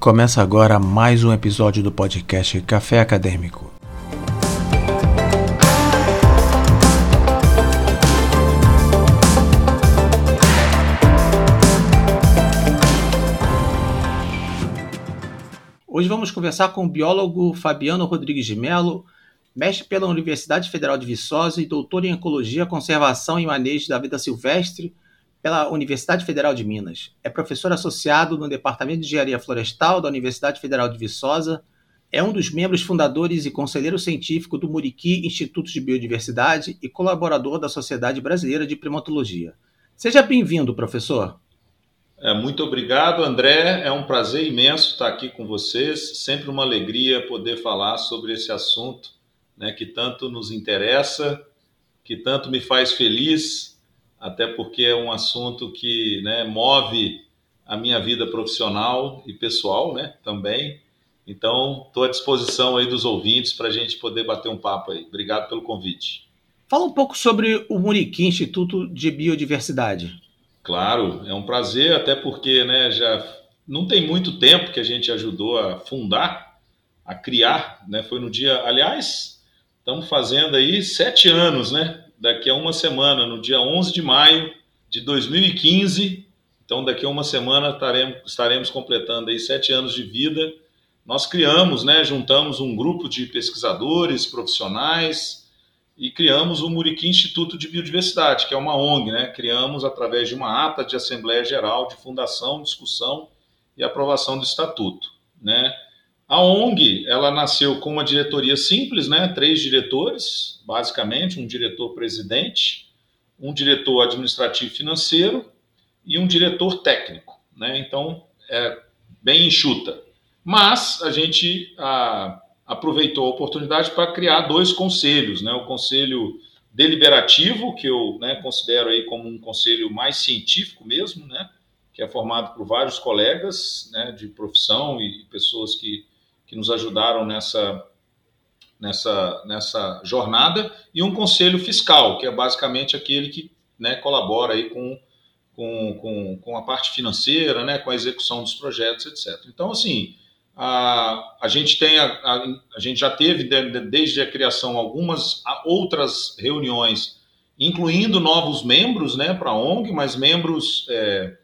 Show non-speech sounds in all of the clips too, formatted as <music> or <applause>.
Começa agora mais um episódio do podcast Café Acadêmico. Hoje vamos conversar com o biólogo Fabiano Rodrigues de Mello, mestre pela Universidade Federal de Viçosa e doutor em Ecologia, Conservação e Manejo da Vida Silvestre pela Universidade Federal de Minas. É professor associado no Departamento de Engenharia Florestal da Universidade Federal de Viçosa. É um dos membros fundadores e conselheiro científico do Muriqui Instituto de Biodiversidade e colaborador da Sociedade Brasileira de Primatologia. Seja bem-vindo, professor. É, muito obrigado, André. É um prazer imenso estar aqui com vocês. Sempre uma alegria poder falar sobre esse assunto né, que tanto nos interessa, que tanto me faz feliz até porque é um assunto que né, move a minha vida profissional e pessoal né, também. Então, estou à disposição aí dos ouvintes para a gente poder bater um papo aí. Obrigado pelo convite. Fala um pouco sobre o Muriqui Instituto de Biodiversidade. Claro, é um prazer, até porque né, já não tem muito tempo que a gente ajudou a fundar, a criar, né? Foi no dia, aliás, estamos fazendo aí sete anos, né? Daqui a uma semana, no dia 11 de maio de 2015. Então, daqui a uma semana estaremos, estaremos completando aí sete anos de vida. Nós criamos, né, juntamos um grupo de pesquisadores, profissionais e criamos o Muriqui Instituto de Biodiversidade, que é uma ONG, né? Criamos através de uma ata de Assembleia Geral de fundação, discussão e aprovação do estatuto, né? A ONG, ela nasceu com uma diretoria simples, né? Três diretores, basicamente, um diretor-presidente, um diretor administrativo financeiro e um diretor técnico, né? Então, é bem enxuta. Mas a gente a, aproveitou a oportunidade para criar dois conselhos, né? O conselho deliberativo, que eu né, considero aí como um conselho mais científico mesmo, né? Que é formado por vários colegas, né? De profissão e pessoas que que nos ajudaram nessa, nessa, nessa jornada, e um conselho fiscal, que é basicamente aquele que né, colabora aí com, com, com, com a parte financeira, né, com a execução dos projetos, etc. Então, assim, a, a gente tem a, a, a gente já teve de, de, desde a criação algumas outras reuniões, incluindo novos membros, né, para a ONG, mas membros é,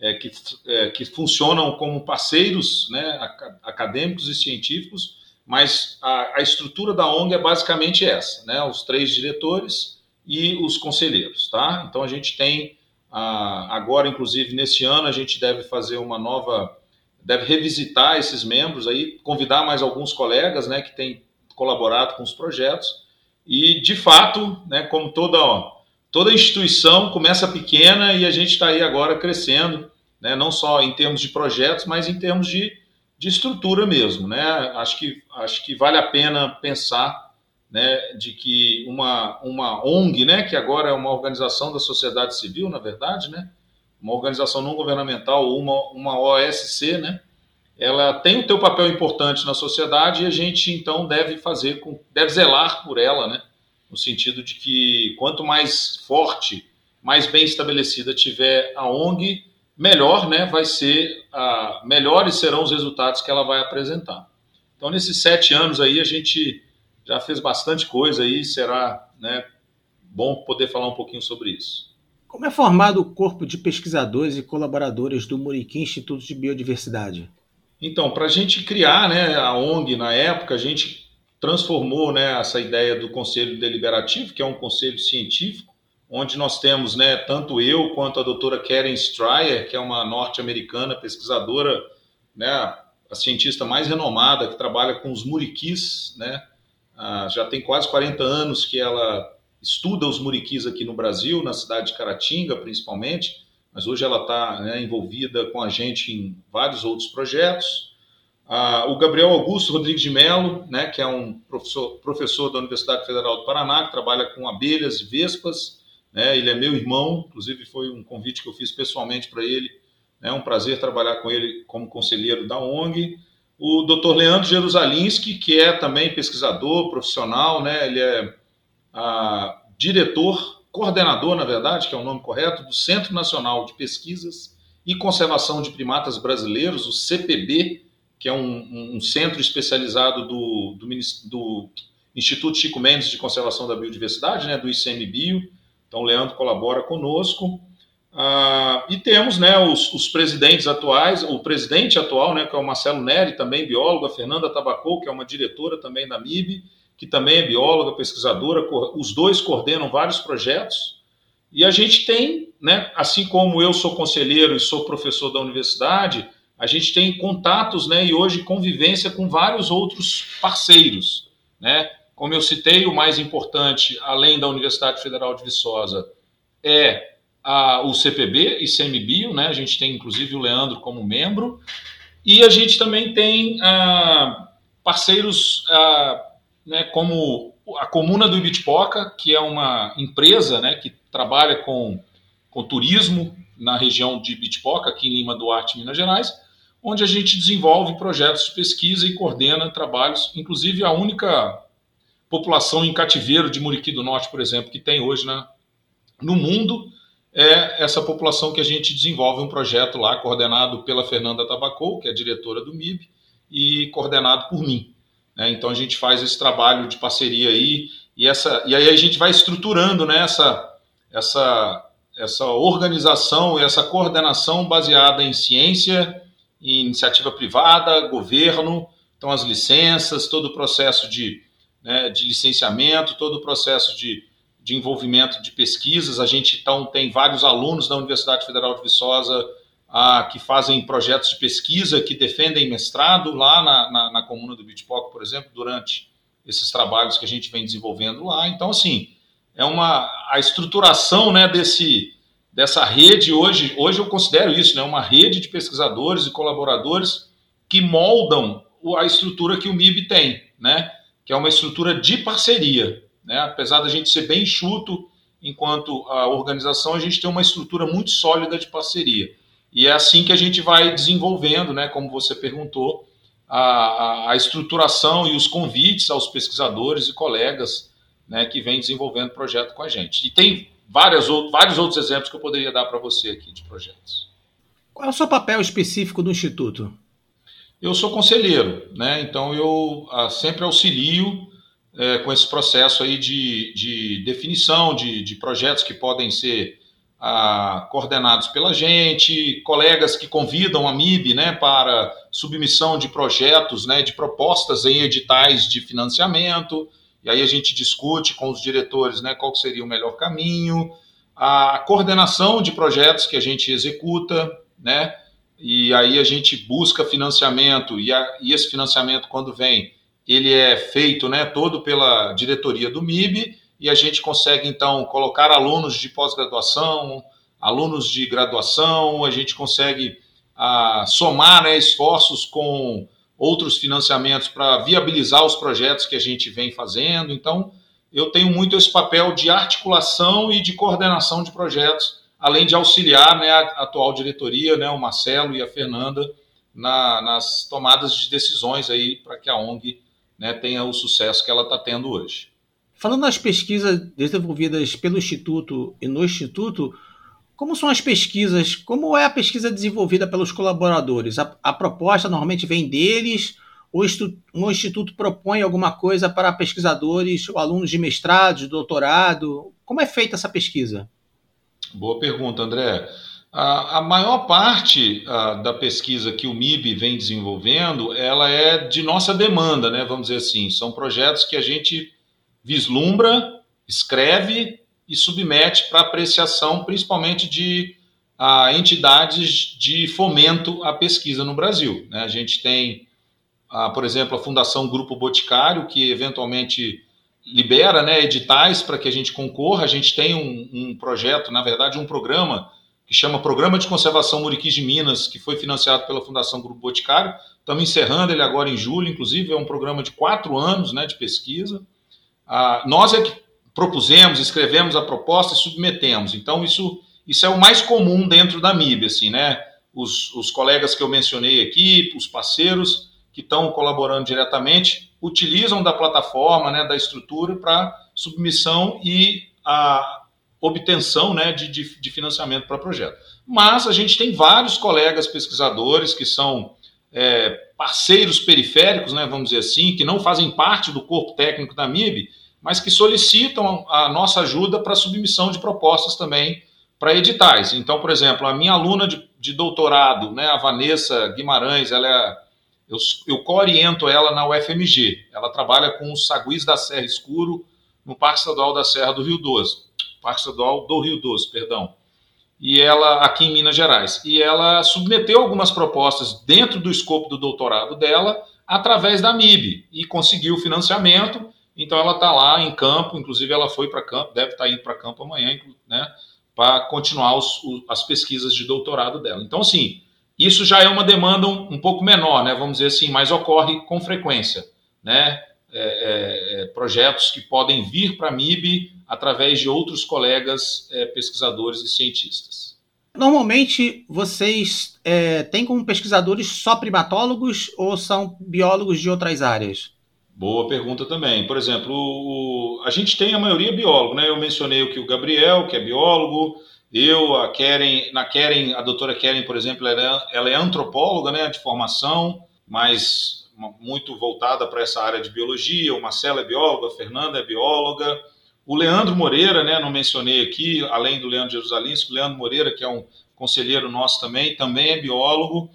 é, que, é, que funcionam como parceiros né, acadêmicos e científicos, mas a, a, estrutura da ONG é basicamente essa, né, os três diretores e os conselheiros. Tá? Então a gente tem, a, agora inclusive nesse ano, a gente deve fazer uma nova, deve revisitar esses membros, aí, convidar mais alguns colegas né, que têm colaborado com os projetos, e de fato, né, como toda, ó, toda instituição começa pequena e a gente está aí agora crescendo né? não só em termos de projetos, mas em termos de, de estrutura mesmo. Né? Acho, que, acho que vale a pena pensar né, de que uma, uma ONG, né, que agora é uma organização da sociedade civil, na verdade, né, uma organização não governamental, uma, uma OSC, né, ela tem o seu papel importante na sociedade e a gente então deve fazer, com, deve zelar por ela, né, no sentido de que quanto mais forte, mais bem estabelecida tiver a ONG, melhor né, vai ser, a, melhores serão os resultados que ela vai apresentar. Então, nesses sete anos aí, a gente já fez bastante coisa aí, será né, bom poder falar um pouquinho sobre isso. Como é formado o corpo de pesquisadores e colaboradores do Muriqui Instituto de Biodiversidade? Então, para a gente criar né, a ONG na época, a gente transformou né, essa ideia do Conselho Deliberativo, que é um conselho científico, onde nós temos né, tanto eu quanto a doutora Karen Stryer, que é uma norte-americana pesquisadora, né, a cientista mais renomada que trabalha com os muriquis, né, já tem quase 40 anos que ela estuda os muriquis aqui no Brasil, na cidade de Caratinga principalmente, mas hoje ela está né, envolvida com a gente em vários outros projetos. Ah, o Gabriel Augusto Rodrigues de Mello, né, que é um professor, professor da Universidade Federal do Paraná, que trabalha com abelhas e vespas, né? Ele é meu irmão, inclusive foi um convite que eu fiz pessoalmente para ele. É um prazer trabalhar com ele como conselheiro da ONG. O Dr. Leandro Jerusalinski, que é também pesquisador profissional, né? ele é a, diretor, coordenador, na verdade, que é o nome correto, do Centro Nacional de Pesquisas e Conservação de Primatas Brasileiros, o CPB, que é um, um centro especializado do, do, do, Instituto Chico Mendes de Conservação da Biodiversidade, né, do ICMBio. Então, o Leandro colabora conosco. Ah, e temos né, os, os, presidentes atuais, o presidente atual, né, que é o Marcelo Neri, também biólogo, a Fernanda Tabacou, que é uma diretora também da MIB, que também é bióloga, pesquisadora, os dois coordenam vários projetos. E a gente tem, né, assim como eu sou conselheiro e sou professor da universidade, a gente tem contatos né, e hoje convivência com vários outros parceiros. Né? Como eu citei, o mais importante, além da Universidade Federal de Viçosa, é a, o CPB e CMBio, né? A gente tem inclusive o Leandro como membro, e a gente também tem ah, parceiros ah, né, como a Comuna do Ibitipoca, que é uma empresa né, que trabalha com, com turismo na região de Ibitipoca, aqui em Lima Duarte, Minas Gerais, onde a gente desenvolve projetos de pesquisa e coordena trabalhos, inclusive a única população em cativeiro de Muriqui do Norte, por exemplo, que tem hoje na, no mundo, é essa população que a gente desenvolve um projeto lá, coordenado pela Fernanda Tabacou, que é diretora do MIB, e coordenado por mim. Né? Então a gente faz esse trabalho de parceria aí, e, essa, e aí a gente vai estruturando né, essa, essa, essa organização e essa coordenação baseada em ciência, iniciativa privada, governo, então as licenças, todo o processo de, né, de licenciamento, todo o processo de de envolvimento de pesquisas. A gente então tem vários alunos da Universidade Federal de Viçosa ah, que fazem projetos de pesquisa, que defendem mestrado lá na, na, na comuna do Bitpock, por exemplo, durante esses trabalhos que a gente vem desenvolvendo lá. Então, assim, é uma a estruturação né, desse, dessa rede hoje, hoje eu considero isso, né, uma rede de pesquisadores e colaboradores que moldam a estrutura que o MIB tem, né, que é uma estrutura de parceria. Né? Apesar da gente ser bem enxuto enquanto a organização, a gente tem uma estrutura muito sólida de parceria. E é assim que a gente vai desenvolvendo, né, como você perguntou, a, a estruturação e os convites aos pesquisadores e colegas né, que vêm desenvolvendo o projeto com a gente. E tem várias, vários outros exemplos que eu poderia dar para você aqui de projetos. Qual é o seu papel específico do Instituto? Eu sou conselheiro, né? então eu ah, sempre auxilio é, com esse processo aí de, de definição de, de projetos que podem ser ah, coordenados pela gente, colegas que convidam a MIB né, para submissão de projetos, né, de propostas em editais de financiamento, e aí a gente discute com os diretores né, qual seria o melhor caminho, a coordenação de projetos que a gente executa, né, e aí a gente busca financiamento, e, a, e esse financiamento, quando vem, ele é feito né, todo pela diretoria do MIB e a gente consegue então colocar alunos de pós-graduação, alunos de graduação, a gente consegue ah, somar né, esforços com outros financiamentos para viabilizar os projetos que a gente vem fazendo. Então, eu tenho muito esse papel de articulação e de coordenação de projetos, além de auxiliar né, a atual diretoria, né, o Marcelo e a Fernanda, na, nas tomadas de decisões aí para que a ONG né, tenha o sucesso que ela está tendo hoje. Falando nas pesquisas desenvolvidas pelo Instituto e no Instituto, como são as pesquisas? Como é a pesquisa desenvolvida pelos colaboradores? A, a proposta normalmente vem deles? Ou o Instituto propõe alguma coisa para pesquisadores ou alunos de mestrado, de doutorado? Como é feita essa pesquisa? Boa pergunta, André. A, a maior parte a, da pesquisa que o MIB vem desenvolvendo, ela é de nossa demanda, né? Vamos dizer assim, são projetos que a gente vislumbra, escreve e submete para apreciação, principalmente de a, entidades de fomento à pesquisa no Brasil. Né? A gente tem, a, por exemplo, a Fundação Grupo Boticário, que eventualmente libera né, editais para que a gente concorra. A gente tem um, um projeto, na verdade, um programa que chama Programa de Conservação Muriquis de Minas, que foi financiado pela Fundação Grupo Boticário. Estamos encerrando ele agora em julho, inclusive, é um programa de quatro anos né, de pesquisa. Ah, nós é que propusemos, escrevemos a proposta e submetemos. Então, isso, isso é o mais comum dentro da MIB, assim, né? Os, os colegas que eu mencionei aqui, os parceiros que estão colaborando diretamente, utilizam da plataforma, né, da estrutura para submissão e a, obtenção né, de, de, de financiamento para projeto. Mas a gente tem vários colegas pesquisadores que são é, parceiros periféricos, né, vamos dizer assim, que não fazem parte do corpo técnico da MIB, mas que solicitam a nossa ajuda para submissão de propostas também para editais. Então, por exemplo, a minha aluna de, de doutorado, né, a Vanessa Guimarães, ela é, eu, eu co-oriento ela na UFMG. Ela trabalha com os saguis da Serra Escuro no Parque Estadual da Serra do Rio Doce. Parque Estadual do Rio Doce, perdão e ela aqui em Minas Gerais. E ela submeteu algumas propostas dentro do escopo do doutorado dela através da MIB e conseguiu financiamento. Então ela está lá em campo, inclusive ela foi para campo, deve estar tá indo para campo amanhã, né, para continuar os, as pesquisas de doutorado dela. Então, assim, isso já é uma demanda um, um pouco menor, né, vamos dizer assim, mas ocorre com frequência, né, é, é, é projetos que podem vir para a MIB através de outros colegas é, pesquisadores e cientistas. Normalmente, vocês é, têm como pesquisadores só primatólogos ou são biólogos de outras áreas? Boa pergunta também. Por exemplo, o, a gente tem a maioria biólogo, né? Eu mencionei aqui o Gabriel, que é biólogo, eu, a Keren, na Keren, a doutora Keren, por exemplo, ela é, ela é antropóloga, né, de formação, mas muito voltada para essa área de biologia. O Marcelo é biólogo, a Fernanda é bióloga, o Leandro Moreira, né, não mencionei aqui, além do Leandro Jerusalinski, o Leandro Moreira, que é um conselheiro nosso também, também é biólogo.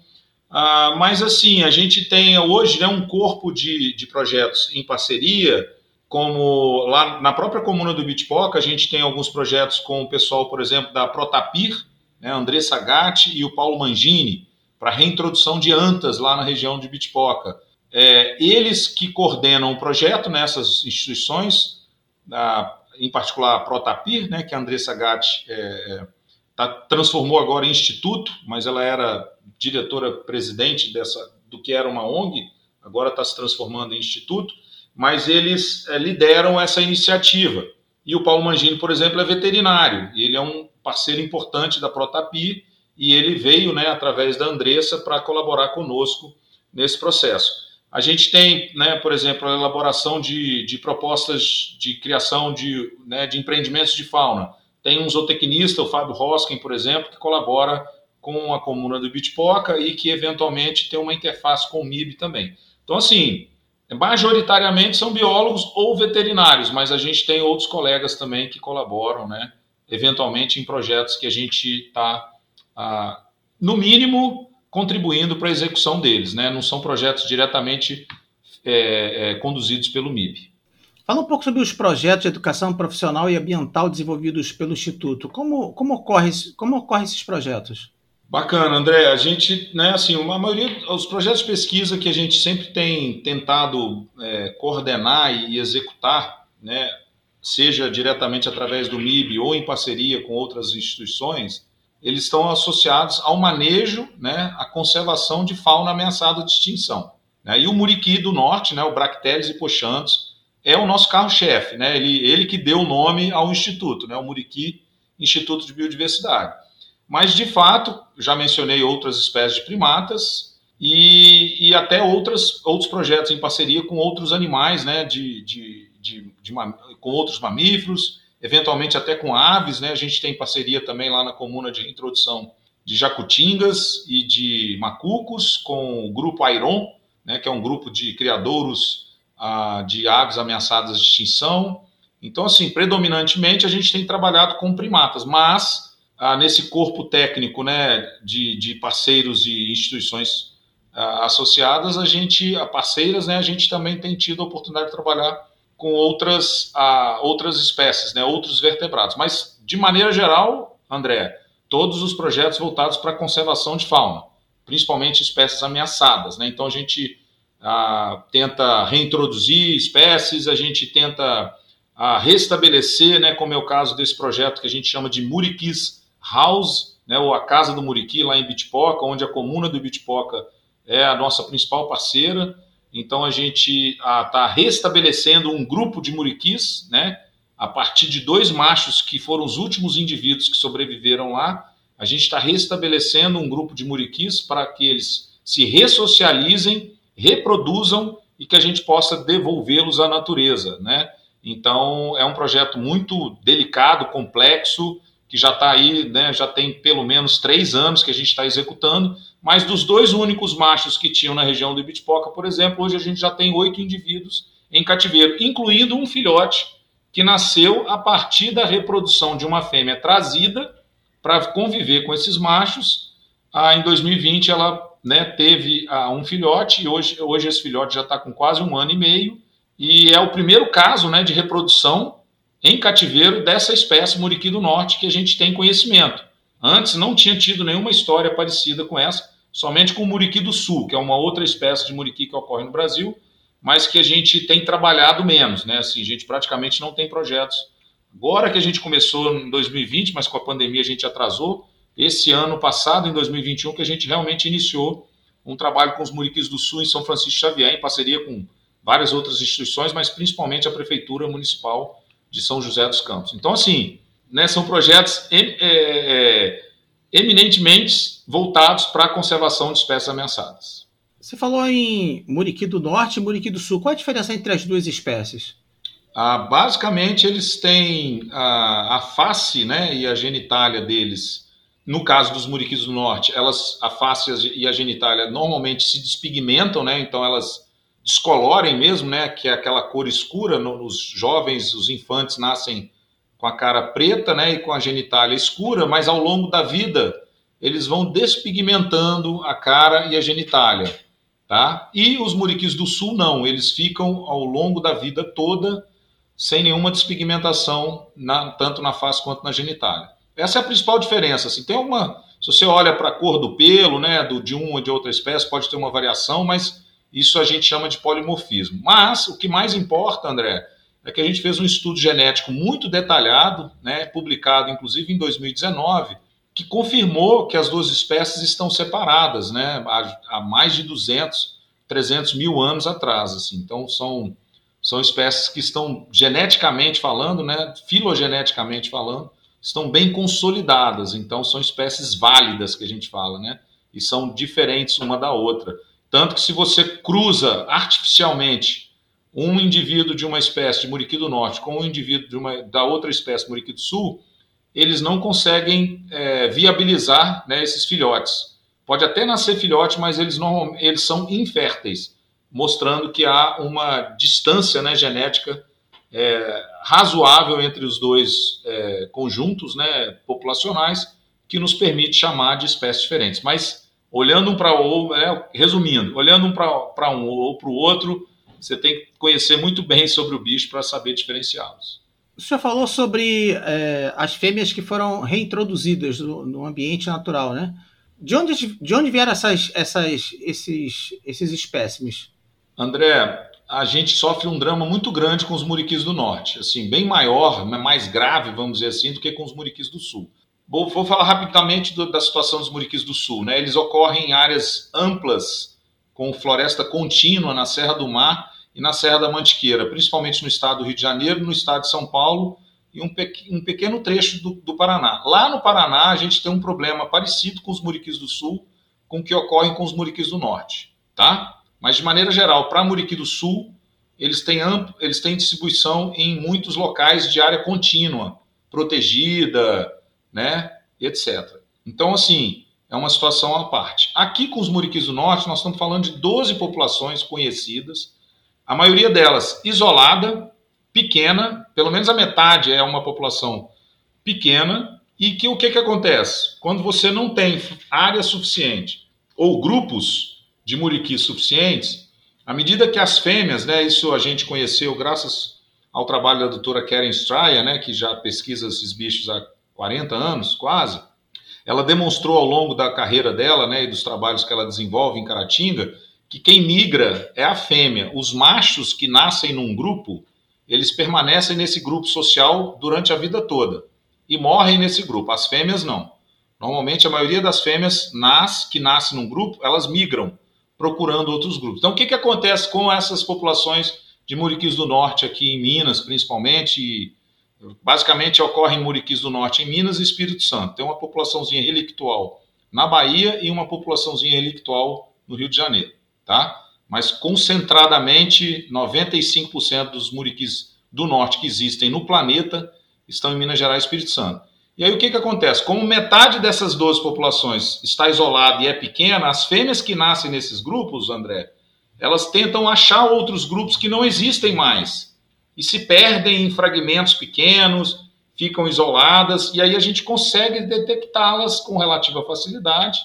Ah, mas, assim, a gente tem hoje né, um corpo de, de projetos em parceria, como lá na própria comuna do Bitpoca, a gente tem alguns projetos com o pessoal, por exemplo, da Protapir, né, Andressa Gatti e o Paulo Mangini, para reintrodução de antas lá na região de Bitpoca. É, eles que coordenam o projeto nessas instituições, a em particular a Protapir, né, que a Andressa Gatti é, é, tá, transformou agora em instituto, mas ela era diretora-presidente dessa do que era uma ONG, agora está se transformando em instituto, mas eles é, lideram essa iniciativa. E o Paulo Mangini, por exemplo, é veterinário, ele é um parceiro importante da Protapir e ele veio, né, através da Andressa, para colaborar conosco nesse processo. A gente tem, né, por exemplo, a elaboração de, de propostas de criação de, né, de empreendimentos de fauna. Tem um zootecnista, o Fábio Roskin, por exemplo, que colabora com a comuna do Bitpoca e que eventualmente tem uma interface com o MIB também. Então, assim, majoritariamente são biólogos ou veterinários, mas a gente tem outros colegas também que colaboram, né, eventualmente em projetos que a gente está, ah, no mínimo, contribuindo para a execução deles, né? Não são projetos diretamente é, é, conduzidos pelo MIB. Fala um pouco sobre os projetos de educação profissional e ambiental desenvolvidos pelo Instituto. Como, como, ocorre, como ocorrem esses projetos? Bacana, André. A gente, né, assim, uma maioria, os projetos de pesquisa que a gente sempre tem tentado é, coordenar e executar, né, seja diretamente através do MIB ou em parceria com outras instituições, eles estão associados ao manejo, né, à conservação de fauna ameaçada de extinção. Né? E o muriqui do norte, né, o Bracteles hipochanthus, é o nosso carro-chefe, né? ele, ele que deu o nome ao instituto, né, o Muriqui Instituto de Biodiversidade. Mas, de fato, já mencionei outras espécies de primatas e, e até outras, outros projetos em parceria com outros animais, né, de, de, de, de com outros mamíferos, eventualmente até com aves, né? A gente tem parceria também lá na comuna de introdução de jacutingas e de macucos com o grupo Airon, né, que é um grupo de criadouros ah, de aves ameaçadas de extinção. Então, assim, predominantemente a gente tem trabalhado com primatas, mas ah, nesse corpo técnico né, de, de parceiros e instituições ah, associadas, a gente, a parceiras, né, a gente também tem tido a oportunidade de trabalhar com outras, ah, outras espécies, né, outros vertebrados. Mas, de maneira geral, André, todos os projetos voltados para a conservação de fauna, principalmente espécies ameaçadas. Né? Então, a gente ah, tenta reintroduzir espécies, a gente tenta restabelecer, né, como é o caso desse projeto que a gente chama de Muriquis House, né, ou a Casa do Muriqui, lá em Bitpoca, onde a comuna do Bitpoca é a nossa principal parceira. Então a gente está restabelecendo um grupo de muriquis, né? A partir de dois machos que foram os últimos indivíduos que sobreviveram lá, a gente está restabelecendo um grupo de muriquis para que eles se ressocializem, reproduzam e que a gente possa devolvê-los à natureza, né? Então é um projeto muito delicado, complexo, que já está aí, né, já tem pelo menos três anos que a gente está executando, mas dos dois únicos machos que tinham na região do Ibitipoca, por exemplo, hoje a gente já tem oito indivíduos em cativeiro, incluindo um filhote que nasceu a partir da reprodução de uma fêmea trazida para conviver com esses machos. Ah, em 2020 ela né, teve ah, um filhote e hoje, hoje esse filhote já está com quase um ano e meio e é o primeiro caso né, de reprodução em cativeiro dessa espécie muriqui do norte que a gente tem conhecimento. Antes não tinha tido nenhuma história parecida com essa, somente com o muriqui do sul, que é uma outra espécie de muriqui que ocorre no Brasil, mas que a gente tem trabalhado menos, né? Assim, a gente praticamente não tem projetos. Agora que a gente começou em 2020, mas com a pandemia a gente atrasou, esse ano passado, em 2021, que a gente realmente iniciou um trabalho com os muriquis do sul em São Francisco Xavier, em parceria com várias outras instituições, mas principalmente a Prefeitura Municipal de São José dos Campos. Então, assim, né, são projetos é, é, eminentemente voltados para a conservação de espécies ameaçadas. Você falou em muriqui do norte e muriqui do sul. Qual a diferença entre as duas espécies? Ah, basicamente, eles têm a, a, face né, e a genitália deles. No caso dos muriquis do norte, elas, a face e a genitália normalmente se despigmentam, né, então elas descolorem mesmo, né, que é aquela cor escura. Nos jovens, os infantes nascem com a cara preta né, e com a genitália escura, mas ao longo da vida eles vão despigmentando a cara e a genitália. Tá? E os muriquis do sul não, eles ficam ao longo da vida toda sem nenhuma despigmentação, na, tanto na face quanto na genitália. Essa é a principal diferença. Assim, tem uma, se você olha para a cor do pelo, né, do, de uma ou de outra espécie, pode ter uma variação, mas isso a gente chama de polimorfismo. Mas o que mais importa, André, é que a gente fez um estudo genético muito detalhado, né, publicado inclusive em 2019, que confirmou que as duas espécies estão separadas, né, há, mais de 200, 300 mil anos atrás. Assim. Então são são espécies que estão geneticamente falando, né, filogeneticamente falando, estão bem consolidadas. Então são espécies válidas que a gente fala, né? E são diferentes uma da outra. Tanto que se você cruza artificialmente um indivíduo de uma espécie de muriqui do norte com um indivíduo de uma, da outra espécie muriqui do sul, eles não conseguem é, viabilizar né, esses filhotes. Pode até nascer filhote, mas eles, normal, eles são inférteis mostrando que há uma distância né, genética é, razoável entre os dois é, conjuntos né, populacionais que nos permite chamar de espécies diferentes. Mas olhando um para o outro, né, resumindo, olhando um para um ou para o outro, você tem que conhecer muito bem sobre o bicho para saber diferenciá-los. O senhor falou sobre é, as fêmeas que foram reintroduzidas no, no, ambiente natural, né? De onde, de onde vieram essas, essas, esses, esses espécimes? André, a gente sofre um drama muito grande com os muriquis do norte, assim, bem maior, mais grave, vamos dizer assim, do que com os muriquis do sul. Vou, vou falar rapidamente do, da situação dos muriquis do sul. Né? Eles ocorrem em áreas amplas, com floresta contínua na Serra do Mar e na Serra da Mantiqueira, principalmente no estado do Rio de Janeiro, no estado de São Paulo e um, pe um pequeno trecho do, do, Paraná. Lá no Paraná, a gente tem um problema parecido com os muriquis do sul, com o que ocorre com os muriquis do norte. Tá? Mas, de maneira geral, para Muriqui do Sul, eles têm, eles têm distribuição em muitos locais de área contínua, protegida, né, etc. Então, assim, é uma situação à parte. Aqui com os Muriquis do Norte, nós estamos falando de 12 populações conhecidas, a maioria delas isolada, pequena, pelo menos a metade é uma população pequena, e que o que, que acontece? Quando você não tem área suficiente ou grupos de muriquis suficientes, à medida que as fêmeas, né, isso a gente conheceu graças ao trabalho da doutora Karen Straya, né, que já pesquisa esses bichos há 40 anos, quase, ela demonstrou ao longo da carreira dela, né, e dos trabalhos que ela desenvolve em Caratinga, que quem migra é a fêmea. Os machos que nascem num grupo, eles permanecem nesse grupo social durante a vida toda e morrem nesse grupo. As fêmeas não. Normalmente a maioria das fêmeas nas, que nasce num grupo, elas migram procurando outros grupos. Então, o que, que acontece com essas populações de muriquis do norte aqui em Minas, principalmente? Basicamente ocorre em muriquis do norte em Minas e Espírito Santo. Tem uma populaçãozinha relictual na Bahia e uma populaçãozinha relictual no Rio de Janeiro, tá? Mas concentradamente 95% dos muriquis do norte que existem no planeta estão em Minas Gerais e Espírito Santo. E aí o que, que acontece? Como metade dessas 12 populações está isolada e é pequena, as fêmeas que nascem nesses grupos, André, elas tentam achar outros grupos que não existem mais e se perdem em fragmentos pequenos, ficam isoladas, e aí a gente consegue detectá-las com relativa facilidade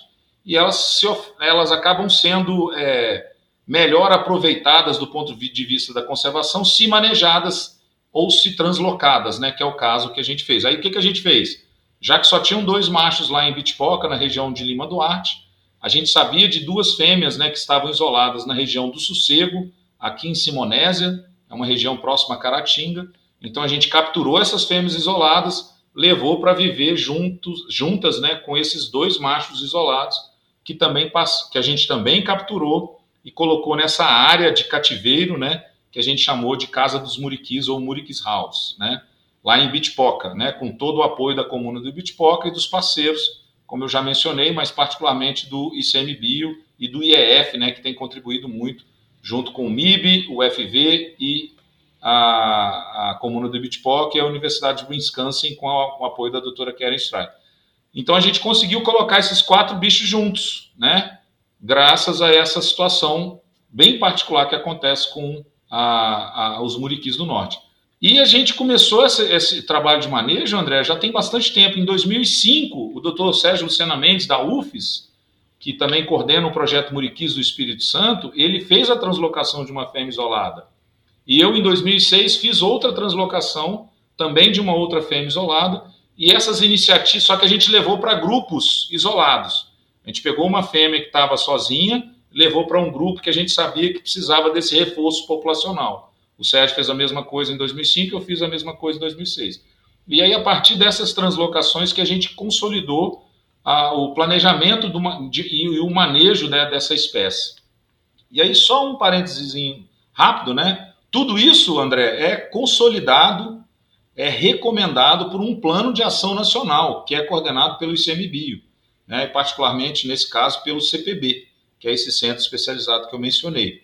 e elas, se, elas acabam sendo é, melhor aproveitadas do ponto de vista da conservação se manejadas ou se translocadas, né, que é o caso que a gente fez. Aí o que, que a gente fez? Já que só tinham dois machos lá em Bitpoca, na região de Lima Duarte, a gente sabia de duas fêmeas né, que estavam isoladas na região do Sossego, aqui em Simonésia, uma região próxima a Caratinga. Então a gente capturou essas fêmeas isoladas, levou para viver juntos, juntas né, com esses dois machos isolados, que, também que a gente também capturou e colocou nessa área de cativeiro, né, que a gente chamou de Casa dos Muriquis ou Muriquis House, né, lá em Bitpoca, né, com todo o apoio da comuna do Bitpoca e dos parceiros, como eu já mencionei, mas particularmente do ICMBio e do IEF, né, que tem contribuído muito junto com o MIB, o FV e a, a comuna do Bitpoca e a Universidade de Wisconsin com, a, com o apoio da doutora Karen Strike. Então a gente conseguiu colocar esses quatro bichos juntos, né? graças a essa situação bem particular que acontece com a, a, os muriquis do norte. E a gente começou esse, esse, trabalho de manejo, André, já tem bastante tempo. Em 2005, o doutor Sérgio Lucena Mendes, da UFES, que também coordena o projeto Muriquis do Espírito Santo, ele fez a translocação de uma fêmea isolada. E eu, em 2006, fiz outra translocação, também de uma outra fêmea isolada, e essas iniciativas, só que a gente levou para grupos isolados. A gente pegou uma fêmea que estava sozinha, levou para um grupo que a gente sabia que precisava desse reforço populacional. O Sérgio fez a mesma coisa em 2005, eu fiz a mesma coisa em 2006. E aí, a partir dessas translocações, que a gente consolidou a, o planejamento do, de, e, o manejo né, dessa espécie. E aí, só um parênteses rápido, né? Tudo isso, André, é consolidado, é recomendado por um plano de ação nacional, que é coordenado pelo ICMBio né, particularmente nesse caso pelo CPB, que é esse centro especializado que eu mencionei,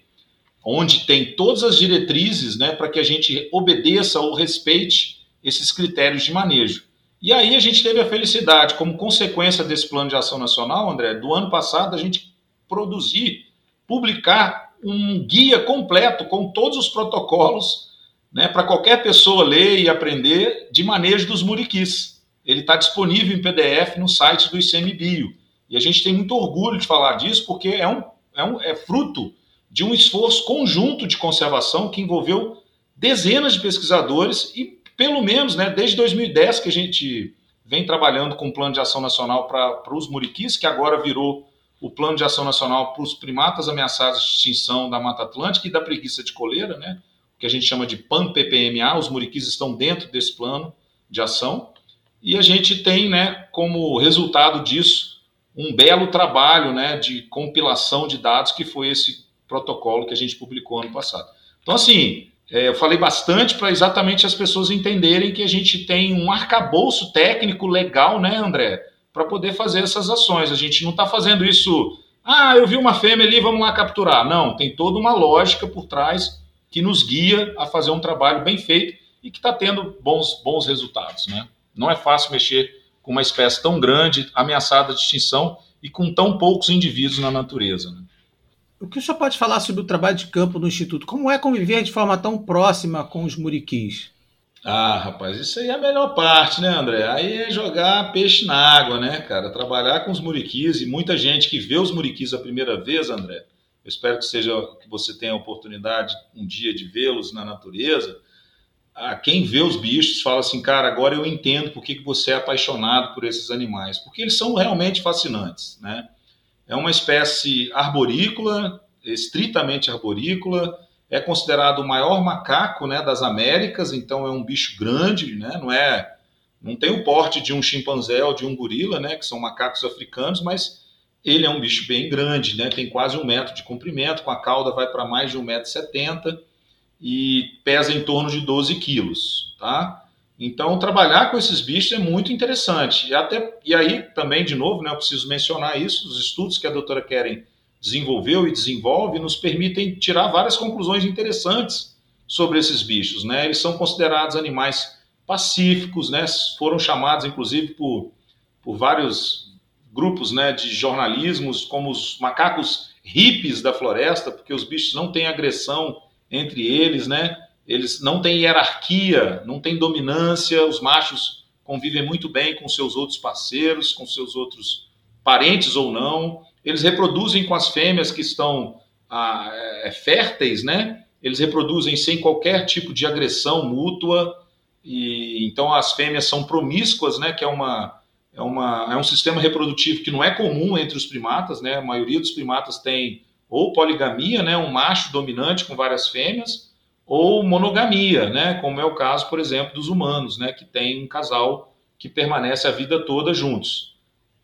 onde tem todas as diretrizes né, para que a gente obedeça ou respeite esses critérios de manejo. E aí a gente teve a felicidade, como consequência desse plano de ação nacional, André, do ano passado, a gente produzir, publicar um guia completo com todos os protocolos né, para qualquer pessoa ler e aprender de manejo dos muriquis ele está disponível em PDF no site do ICMBio. E a gente tem muito orgulho de falar disso, porque é, um, é, um, é fruto de um esforço conjunto de conservação que envolveu dezenas de pesquisadores e, pelo menos, né, desde 2010 que a gente vem trabalhando com o Plano de Ação Nacional para os muriquis, que agora virou o Plano de Ação Nacional para os primatas ameaçados de extinção da Mata Atlântica e da preguiça de coleira, né, que a gente chama de PAN-PPMA, os muriquis estão dentro desse plano de ação. E a gente tem, né, como resultado disso, um belo trabalho né, de compilação de dados, que foi esse protocolo que a gente publicou ano passado. Então, assim, é, eu falei bastante para exatamente as pessoas entenderem que a gente tem um arcabouço técnico legal, né, André, para poder fazer essas ações. A gente não está fazendo isso, ah, eu vi uma fêmea ali, vamos lá capturar. Não, tem toda uma lógica por trás que nos guia a fazer um trabalho bem feito e que está tendo bons, bons resultados, né? Não é fácil mexer com uma espécie tão grande, ameaçada de extinção e com tão poucos indivíduos na natureza. Né? O que o senhor pode falar sobre o trabalho de campo no Instituto? Como é conviver de forma tão próxima com os muriquis? Ah, rapaz, isso aí é a melhor parte, né, André? Aí é jogar peixe na água, né, cara? Trabalhar com os muriquis e muita gente que vê os muriquis a primeira vez, André. Eu espero que seja que você tenha a oportunidade um dia de vê-los na natureza a quem vê os bichos fala assim, cara, agora eu entendo por que, que você é apaixonado por esses animais, porque eles são realmente fascinantes, né? É uma espécie arborícola, estritamente arborícola, é considerado o maior macaco, né, das Américas, então é um bicho grande, né? Não é, não tem o porte de um chimpanzé ou de um gorila, né, que são macacos africanos, mas ele é um bicho bem grande, né? Tem quase um metro de comprimento, com a cauda vai para mais de um metro e setenta e pesa em torno de 12 quilos, tá? Então, trabalhar com esses bichos é muito interessante. E, até, e aí, também, de novo, né, eu preciso mencionar isso, os estudos que a doutora Keren desenvolveu e desenvolve nos permitem tirar várias conclusões interessantes sobre esses bichos. Né? Eles são considerados animais pacíficos, né? Foram chamados, inclusive, por, por vários grupos né, de jornalismos, como os macacos hippies da floresta, porque os bichos não têm agressão entre eles, né? Eles não têm hierarquia, não têm dominância, os machos convivem muito bem com seus outros parceiros, com seus outros parentes ou não. Eles reproduzem com as fêmeas que estão ah, é, férteis, né? Eles reproduzem sem qualquer tipo de agressão mútua. E então as fêmeas são promíscuas, né? Que é uma é, uma, é um sistema reprodutivo que não é comum entre os primatas, né? A maioria dos primatas tem ou poligamia, né? Um macho dominante com várias fêmeas, ou monogamia, né? Como é o caso, por exemplo, dos humanos, né? Que tem um casal que permanece a vida toda juntos.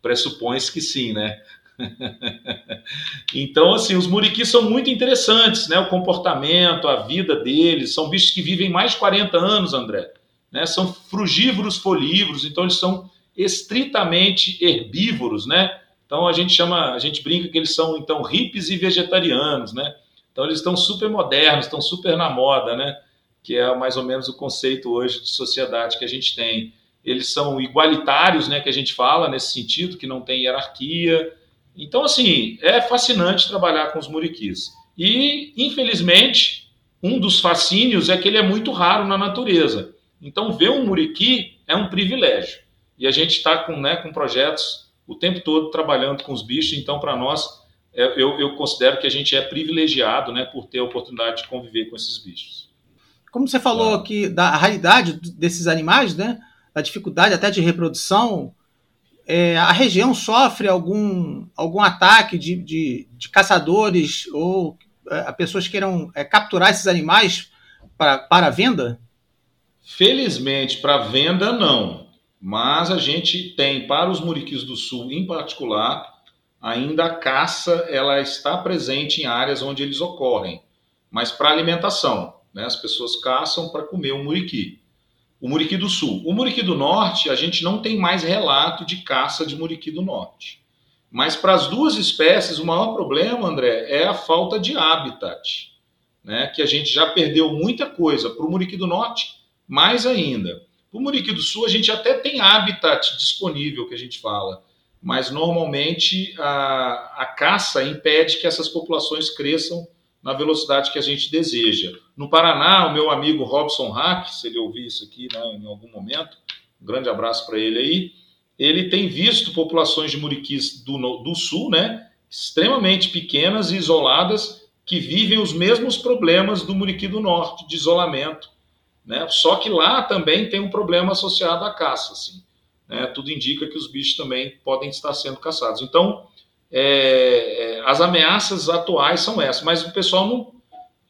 Pressupõe-se que sim, né? <laughs> então, assim, os muriquis são muito interessantes, né? O comportamento, a vida deles, são bichos que vivem mais de 40 anos, André. Né? São frugívoros folívoros, então eles são estritamente herbívoros, né? Então a gente chama, a gente brinca que eles são então hippies e vegetarianos, né? Então eles estão super modernos, estão super na moda, né? Que é mais ou menos o conceito hoje de sociedade que a gente tem. Eles são igualitários, né? Que a gente fala nesse sentido, que não tem hierarquia, então, assim, é fascinante trabalhar com os muriquis. E, infelizmente, um dos fascínios é que ele é muito raro na natureza. Então, ver um muriqui é um privilégio. E a gente está com, né, com projetos o tempo todo trabalhando com os bichos. Então, para nós, eu, eu, considero que a gente é privilegiado né, por ter a oportunidade de conviver com esses bichos. Como você falou aqui da raridade desses animais, né, da dificuldade até de reprodução, é, a região sofre algum, algum ataque de, de, de caçadores ou é, pessoas queiram é, capturar esses animais para, para venda? Felizmente, para venda não. Mas a gente tem, para os muriquis do sul em particular, ainda a caça ela está presente em áreas onde eles ocorrem, mas para alimentação. Né? As pessoas caçam para comer o muriqui o muriqui do sul. O muriqui do norte, a gente não tem mais relato de caça de muriqui do norte. Mas para as duas espécies, o maior problema, André, é a falta de habitat. Né? Que a gente já perdeu muita coisa. Para o muriqui do norte, mais ainda. Para o muriqui do sul, a gente até tem habitat disponível, que a gente fala. Mas normalmente a, a caça impede que essas populações cresçam na velocidade que a gente deseja. No Paraná, o meu amigo Robson Hack, se ele ouvir isso aqui né, em algum momento, um grande abraço para ele aí, ele tem visto populações de muriquis do, do sul, né, extremamente pequenas e isoladas, que vivem os mesmos problemas do muriqui do norte, de isolamento. Né? Só que lá também tem um problema associado à caça. Assim, né? Tudo indica que os bichos também podem estar sendo caçados. Então, é, é, as ameaças atuais são essas, mas o pessoal não.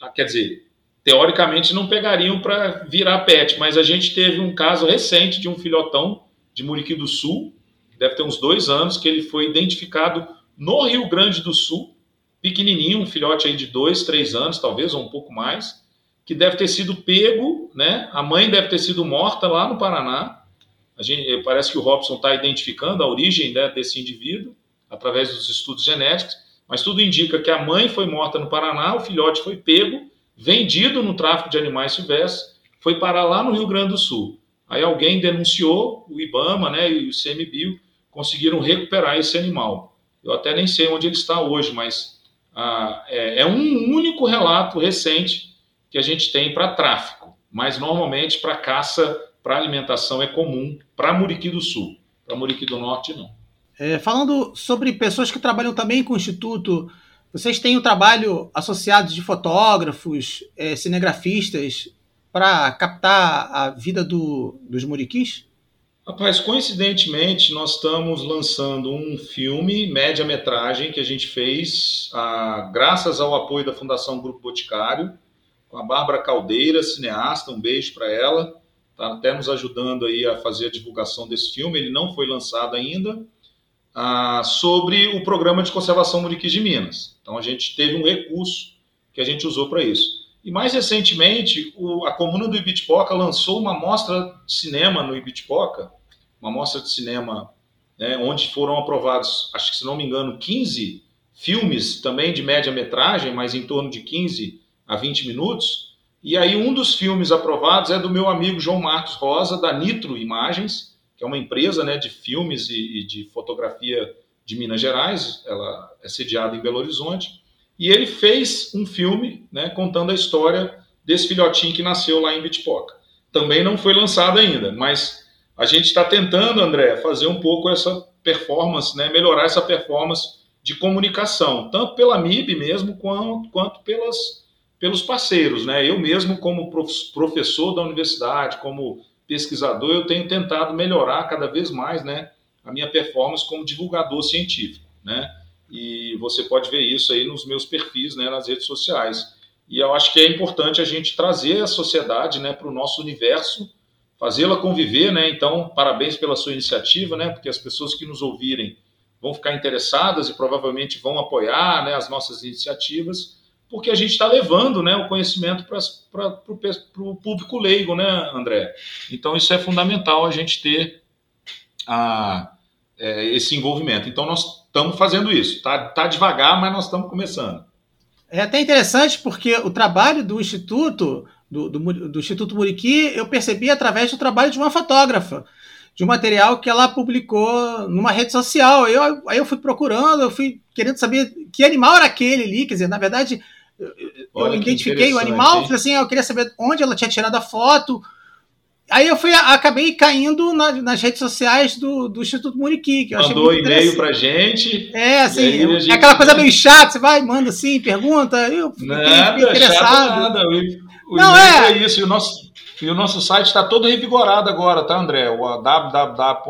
Ah, quer dizer, teoricamente não pegariam para virar pet, mas a gente teve um caso recente de um filhotão de Muriqui do Sul, deve ter uns dois anos, que ele foi identificado no Rio Grande do Sul, pequenininho, um filhote aí de dois, três anos, talvez, ou um pouco mais, que deve ter sido pego, né? A mãe deve ter sido morta lá no Paraná. Gente, parece que o Robson está identificando a origem né, desse indivíduo através dos estudos genéticos, mas tudo indica que a mãe foi morta no Paraná, o filhote foi pego, vendido no tráfico de animais silvestres, foi parar lá no Rio Grande do Sul. Aí alguém denunciou, o IBAMA né, e o CMBio conseguiram recuperar esse animal. Eu até nem sei onde ele está hoje, mas ah, é, é um único relato recente que a gente tem para tráfico, mas normalmente para caça, para alimentação é comum para Muriqui do Sul, para Muriqui do Norte não. É, falando sobre pessoas que trabalham também com o Instituto, vocês têm o um trabalho associado de fotógrafos, é, cinegrafistas, para captar a vida do, dos muriquis? Rapaz, coincidentemente, nós estamos lançando um filme, média-metragem, que a gente fez, ah, graças ao apoio da Fundação Grupo Boticário, com a Bárbara Caldeira, cineasta, um beijo para ela, está até nos ajudando aí a fazer a divulgação desse filme, ele não foi lançado ainda, ah, sobre o programa de conservação Muriquis de Minas. Então a gente teve um recurso que a gente usou para isso. E mais recentemente, o, a comuna do Ibitipoca lançou uma mostra de cinema no Ibitipoca, uma mostra de cinema né, onde foram aprovados, acho que se não me engano, 15 filmes também de média metragem, mas em torno de 15 a 20 minutos, E aí um dos filmes aprovados é do meu amigo João Marcos Rosa, da Nitro Imagens, que é uma empresa né, de filmes e, e de fotografia de Minas Gerais, ela é sediada em Belo Horizonte, e ele fez um filme né, contando a história desse filhotinho que nasceu lá em Bitpoca. Também não foi lançado ainda, mas a gente está tentando, André, fazer um pouco essa performance, né, melhorar essa performance de comunicação, tanto pela MIB mesmo, quanto, quanto pelas, pelos parceiros. Né? Eu mesmo, como professor da universidade, como pesquisador, eu tenho tentado melhorar cada vez mais né, a minha performance como divulgador científico. Né? E você pode ver isso aí nos meus perfis né, nas redes sociais. E eu acho que é importante a gente trazer a sociedade né, para o nosso universo, fazê-la conviver. Né? Então, parabéns pela sua iniciativa, né, porque as pessoas que nos ouvirem vão ficar interessadas e provavelmente vão apoiar né, as nossas iniciativas, porque a gente está levando né, o conhecimento para o público leigo, né, André? Então, isso é fundamental a gente ter a, é, esse envolvimento. Então, nós estamos fazendo isso. Está tá devagar, mas nós estamos começando. É até interessante porque o trabalho do Instituto, do, do, do Instituto Muriqui, eu percebi através do trabalho de uma fotógrafa de um material que ela publicou numa rede social. Eu, aí eu fui procurando, eu fui querendo saber que animal era aquele ali. Quer dizer, na verdade, eu, eu identifiquei o animal, falei assim, eu queria saber onde ela tinha tirado a foto. Aí eu fui, acabei caindo na, nas redes sociais do, do Instituto Muriqui. Mandou e-mail pra gente. É, assim, é aquela coisa meio chata, você vai, manda assim, pergunta. Eu fiquei nada, interessado. Nada. O, o Não, é. é isso, e o nosso e o nosso site está todo revigorado agora, tá, André? O www.mib.org.br.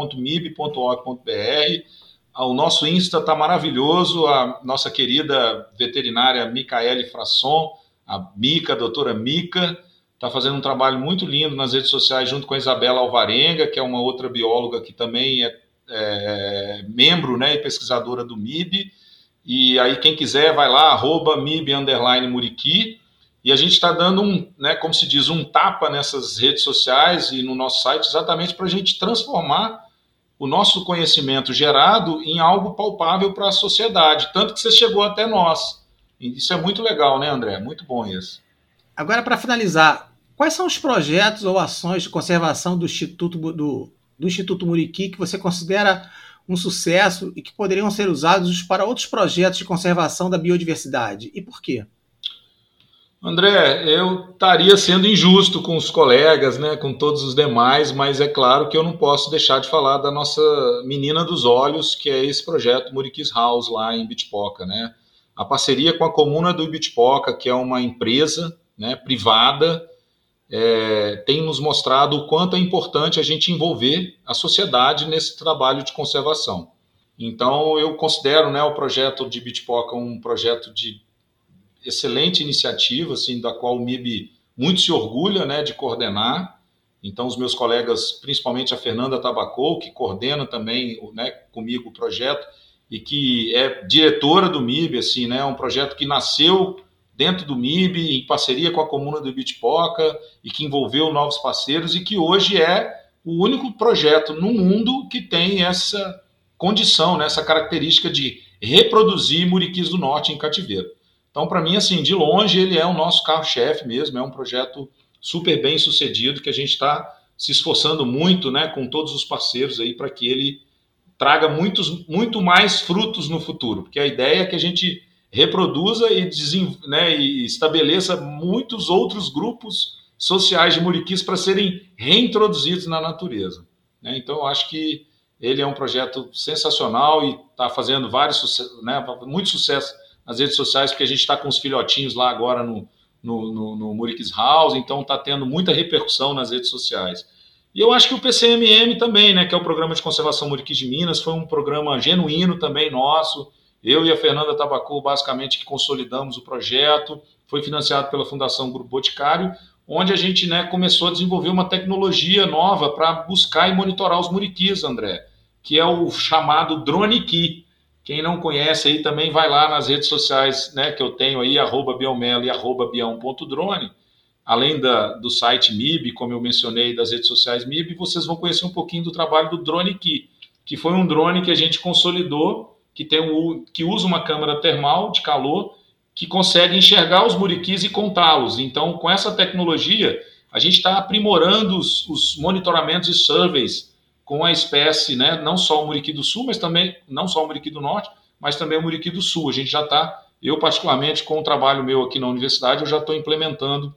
O nosso Insta está maravilhoso. A nossa querida veterinária Micaele Frasson, a Mica, a doutora Mica, está fazendo um trabalho muito lindo nas redes sociais junto com a Isabela Alvarenga, que é uma outra bióloga que também é, é membro né, e pesquisadora do MIB. E aí, quem quiser, vai lá, arroba MIB Muriqui. E a gente está dando um, né, como se diz, um tapa nessas redes sociais e no nosso site exatamente para a gente transformar o nosso conhecimento gerado em algo palpável para a sociedade, tanto que você chegou até nós. Isso é muito legal, né, André? Muito bom isso. Agora, para finalizar, quais são os projetos ou ações de conservação do Instituto, do, do Instituto Muriqui que você considera um sucesso e que poderiam ser usados para outros projetos de conservação da biodiversidade? E por quê? André, eu estaria sendo injusto com os colegas, né, com todos os demais, mas é claro que eu não posso deixar de falar da nossa menina dos olhos, que é esse projeto Muriquis House lá em Bitpoca, né? A parceria com a Comuna do Bitpoca, que é uma empresa né, privada, é, tem nos mostrado o quanto é importante a gente envolver a sociedade nesse trabalho de conservação. Então, eu considero né, o projeto de Bitpoca um projeto de excelente iniciativa, assim, da qual o MIB muito se orgulha né, de coordenar. Então, os meus colegas, principalmente a Fernanda Tabacou, que coordena também né, comigo o projeto e que é diretora do MIB, assim, né, um projeto que nasceu dentro do MIB, em parceria com a comuna do Bitpoca, e que envolveu novos parceiros, e que hoje é o único projeto no mundo que tem essa condição, né, essa característica de reproduzir muriquis do norte em cativeiro. Então, para mim, assim, de longe, ele é o nosso carro-chefe mesmo, é um projeto super bem sucedido que a gente está se esforçando muito, né, com todos os parceiros aí para que ele traga muitos, muito mais frutos no futuro, porque a ideia é que a gente reproduza e, né, e estabeleça muitos outros grupos sociais de muriquis para serem reintroduzidos na natureza. Né? Então, eu acho que ele é um projeto sensacional e está fazendo vários, né, muito sucesso nas redes sociais, porque a gente está com os filhotinhos lá agora no, no, no, no House, então está tendo muita repercussão nas redes sociais. E eu acho que o PCMM também, né, que é o Programa de Conservação Muriquis de Minas, foi um programa genuíno também nosso. Eu e a Fernanda Tabacu, basicamente, que consolidamos o projeto, foi financiado pela Fundação Grupo Boticário, onde a gente né, começou a desenvolver uma tecnologia nova para buscar e monitorar os muriquis, André, que é o chamado Drone Key. Quem não conhece aí também vai lá nas redes sociais, né, que eu tenho aí, arroba biomelo e arroba bião.drone. Além da, do site MIB, como eu mencionei, das redes sociais MIB, vocês vão conhecer um pouquinho do trabalho do Drone Key, que foi um drone que a gente consolidou, que, tem um, que usa uma câmera termal de calor, que consegue enxergar os muriquis e contá-los. Então, com essa tecnologia, a gente está aprimorando os, os, monitoramentos e surveys com a espécie, né, não só o muriqui do sul, mas também, não só o muriqui do norte, mas também o muriqui do sul. A gente já está, eu particularmente, com o trabalho meu aqui na universidade, eu já estou implementando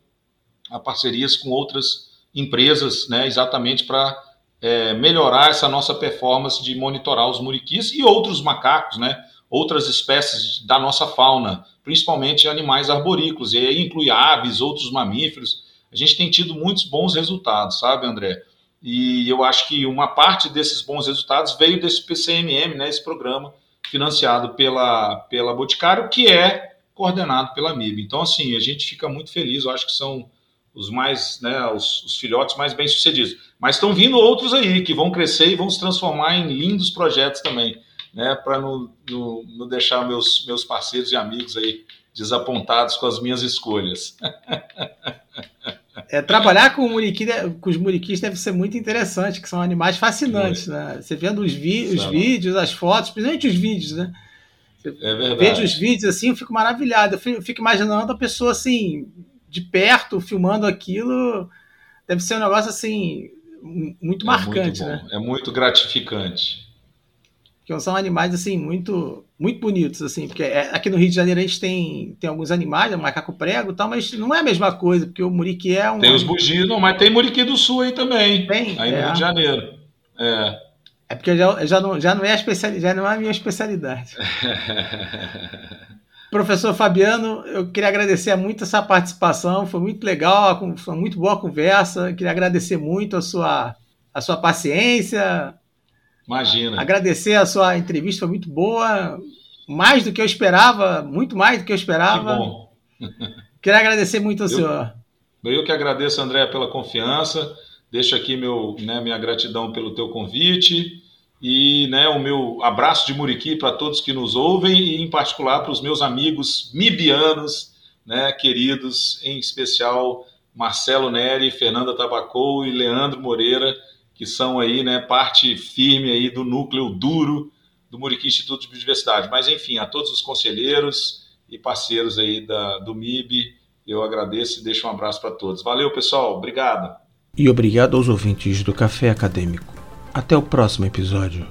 parcerias com outras empresas, né, exatamente para é, melhorar essa nossa performance de monitorar os muriquis e outros macacos, né, outras espécies da nossa fauna, principalmente animais arborícolas, e aí inclui aves, outros mamíferos. A gente tem tido muitos bons resultados, sabe, André? E eu acho que uma parte desses bons resultados veio desse PCMM, né, esse programa financiado pela, pela Boticário, que é coordenado pela MIB. Então, assim, a gente fica muito feliz, eu acho que são os mais, né, os, os filhotes mais bem sucedidos. Mas estão vindo outros aí que vão crescer e vão se transformar em lindos projetos também né, para não, não, não, deixar meus, meus parceiros e amigos aí desapontados com as minhas escolhas. <laughs> É, trabalhar com, muriqui, com os muriquis deve ser muito interessante, que são animais fascinantes, né? Você vendo os, vi, os vídeos, as fotos, principalmente os vídeos, né? Você é verdade. Vejo os vídeos assim, eu fico maravilhado. Eu fico imaginando a pessoa assim, de perto, filmando aquilo. Deve ser um negócio assim, muito é marcante, muito né? É muito gratificante são animais assim muito muito bonitos assim porque é, aqui no Rio de Janeiro a gente tem, tem alguns animais o né, macaco prego e tal mas não é a mesma coisa porque o muriqui é um tem os bugios mas tem muriqui do sul aí também tem aí é. no Rio de Janeiro é é porque já, já, não, já não é a especialidade já não é a minha especialidade <laughs> Professor Fabiano, eu queria agradecer muito essa participação, foi muito legal, foi muito boa a conversa. Queria agradecer muito a sua, a sua paciência, Imagina. Agradecer a sua entrevista, foi muito boa, mais do que eu esperava, muito mais do que eu esperava. Que bom. <laughs> Queria agradecer muito ao eu, senhor. Eu que agradeço, André, pela confiança. Deixo aqui meu, né, minha gratidão pelo teu convite e né, o meu abraço de Muriqui para todos que nos ouvem e, em particular, para os meus amigos mibianos, né, queridos, em especial Marcelo Neri, Fernanda Tabacou e Leandro Moreira, que são aí, né, parte firme aí do núcleo duro do Muriqui Instituto de Biodiversidade. Mas, enfim, a todos os conselheiros e parceiros aí da, do MIB, eu agradeço e deixo um abraço para todos. Valeu, pessoal. Obrigado. E obrigado aos ouvintes do Café Acadêmico. Até o próximo episódio.